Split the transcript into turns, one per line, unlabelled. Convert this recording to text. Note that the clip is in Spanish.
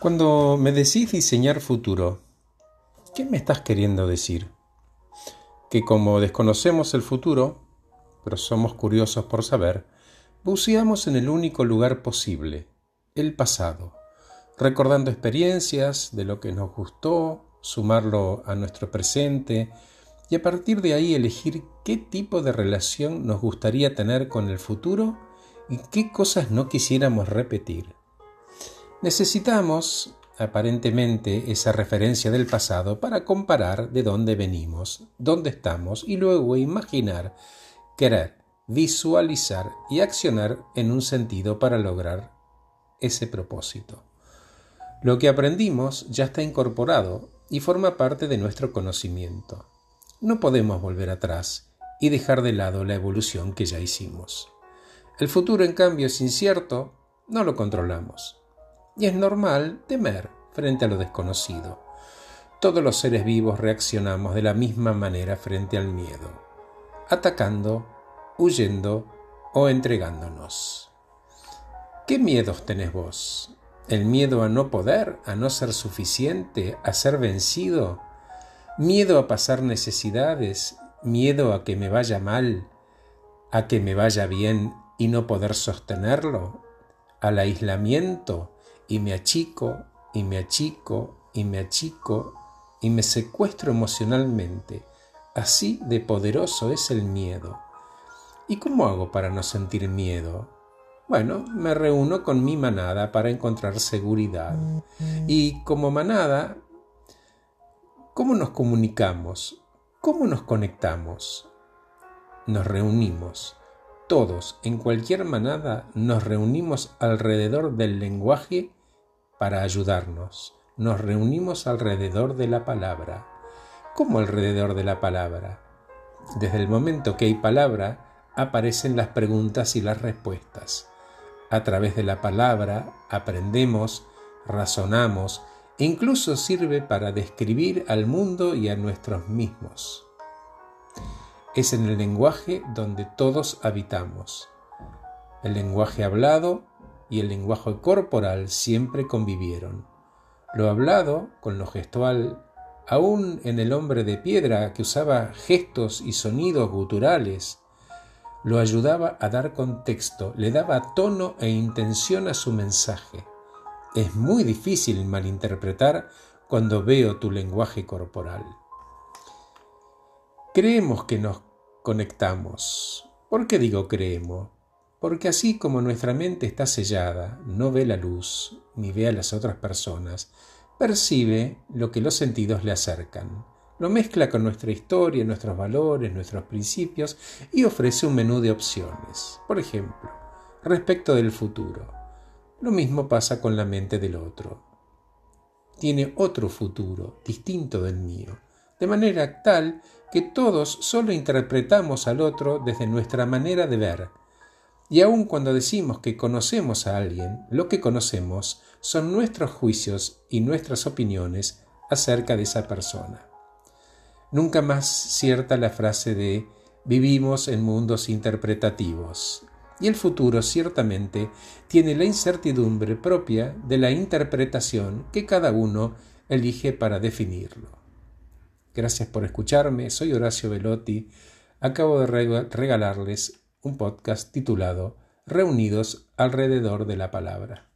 Cuando me decís diseñar futuro, ¿qué me estás queriendo decir? Que como desconocemos el futuro, pero somos curiosos por saber, buceamos en el único lugar posible, el pasado, recordando experiencias de lo que nos gustó, sumarlo a nuestro presente y a partir de ahí elegir qué tipo de relación nos gustaría tener con el futuro y qué cosas no quisiéramos repetir. Necesitamos, aparentemente, esa referencia del pasado para comparar de dónde venimos, dónde estamos y luego imaginar, querer, visualizar y accionar en un sentido para lograr ese propósito. Lo que aprendimos ya está incorporado y forma parte de nuestro conocimiento. No podemos volver atrás y dejar de lado la evolución que ya hicimos. El futuro, en cambio, es incierto, no lo controlamos y es normal temer frente a lo desconocido. Todos los seres vivos reaccionamos de la misma manera frente al miedo, atacando, huyendo o entregándonos. ¿Qué miedos tenés vos? ¿El miedo a no poder, a no ser suficiente, a ser vencido? ¿Miedo a pasar necesidades? ¿Miedo a que me vaya mal? ¿A que me vaya bien y no poder sostenerlo? ¿Al aislamiento? Y me achico y me achico y me achico y me secuestro emocionalmente. Así de poderoso es el miedo. ¿Y cómo hago para no sentir miedo? Bueno, me reúno con mi manada para encontrar seguridad. Y como manada, ¿cómo nos comunicamos? ¿Cómo nos conectamos? Nos reunimos. Todos, en cualquier manada, nos reunimos alrededor del lenguaje para ayudarnos. Nos reunimos alrededor de la palabra. ¿Cómo alrededor de la palabra? Desde el momento que hay palabra, aparecen las preguntas y las respuestas. A través de la palabra aprendemos, razonamos, e incluso sirve para describir al mundo y a nuestros mismos. Es en el lenguaje donde todos habitamos. El lenguaje hablado y el lenguaje corporal siempre convivieron. Lo hablado con lo gestual, aún en el hombre de piedra que usaba gestos y sonidos guturales, lo ayudaba a dar contexto, le daba tono e intención a su mensaje. Es muy difícil malinterpretar cuando veo tu lenguaje corporal. Creemos que nos conectamos. ¿Por qué digo creemos? Porque así como nuestra mente está sellada, no ve la luz, ni ve a las otras personas, percibe lo que los sentidos le acercan, lo mezcla con nuestra historia, nuestros valores, nuestros principios y ofrece un menú de opciones. Por ejemplo, respecto del futuro. Lo mismo pasa con la mente del otro. Tiene otro futuro, distinto del mío, de manera tal que todos solo interpretamos al otro desde nuestra manera de ver, y aun cuando decimos que conocemos a alguien, lo que conocemos son nuestros juicios y nuestras opiniones acerca de esa persona. Nunca más cierta la frase de vivimos en mundos interpretativos. Y el futuro ciertamente tiene la incertidumbre propia de la interpretación que cada uno elige para definirlo. Gracias por escucharme, soy Horacio Velotti, acabo de regalarles un podcast titulado Reunidos alrededor de la palabra.